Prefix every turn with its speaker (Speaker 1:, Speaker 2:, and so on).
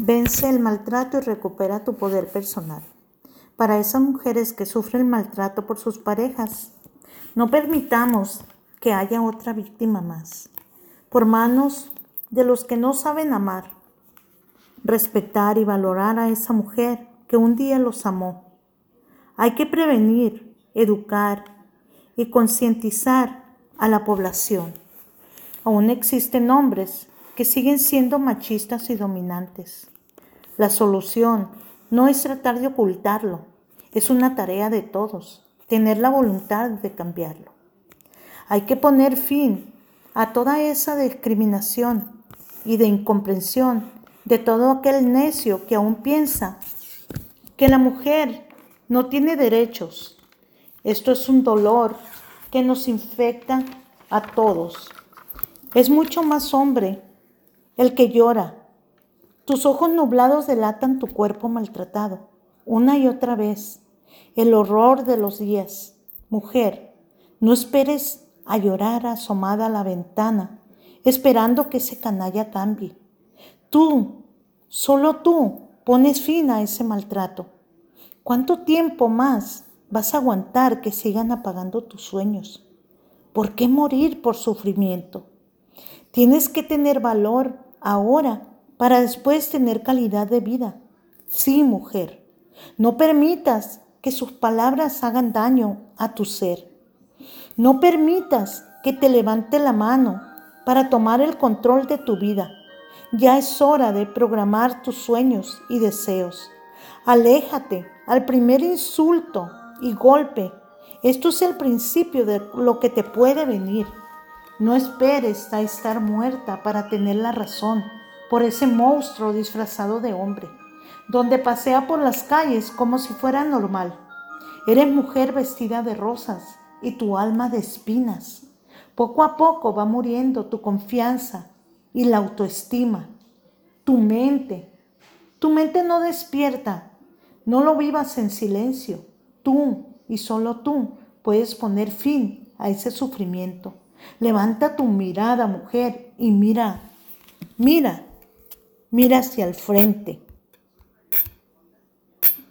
Speaker 1: Vence el maltrato y recupera tu poder personal. Para esas mujeres que sufren maltrato por sus parejas, no permitamos que haya otra víctima más, por manos de los que no saben amar, respetar y valorar a esa mujer que un día los amó. Hay que prevenir, educar y concientizar a la población. Aún existen hombres que siguen siendo machistas y dominantes. La solución no es tratar de ocultarlo, es una tarea de todos, tener la voluntad de cambiarlo. Hay que poner fin a toda esa discriminación y de incomprensión de todo aquel necio que aún piensa que la mujer no tiene derechos. Esto es un dolor que nos infecta a todos. Es mucho más hombre el que llora. Tus ojos nublados delatan tu cuerpo maltratado, una y otra vez. El horror de los días. Mujer, no esperes a llorar asomada a la ventana, esperando que ese canalla cambie. Tú, solo tú, pones fin a ese maltrato. ¿Cuánto tiempo más vas a aguantar que sigan apagando tus sueños? ¿Por qué morir por sufrimiento? Tienes que tener valor ahora para después tener calidad de vida. Sí, mujer, no permitas que sus palabras hagan daño a tu ser. No permitas que te levante la mano para tomar el control de tu vida. Ya es hora de programar tus sueños y deseos. Aléjate al primer insulto y golpe. Esto es el principio de lo que te puede venir. No esperes a estar muerta para tener la razón por ese monstruo disfrazado de hombre, donde pasea por las calles como si fuera normal. Eres mujer vestida de rosas y tu alma de espinas. Poco a poco va muriendo tu confianza y la autoestima. Tu mente, tu mente no despierta. No lo vivas en silencio. Tú y solo tú puedes poner fin a ese sufrimiento. Levanta tu mirada, mujer, y mira, mira, mira hacia el frente.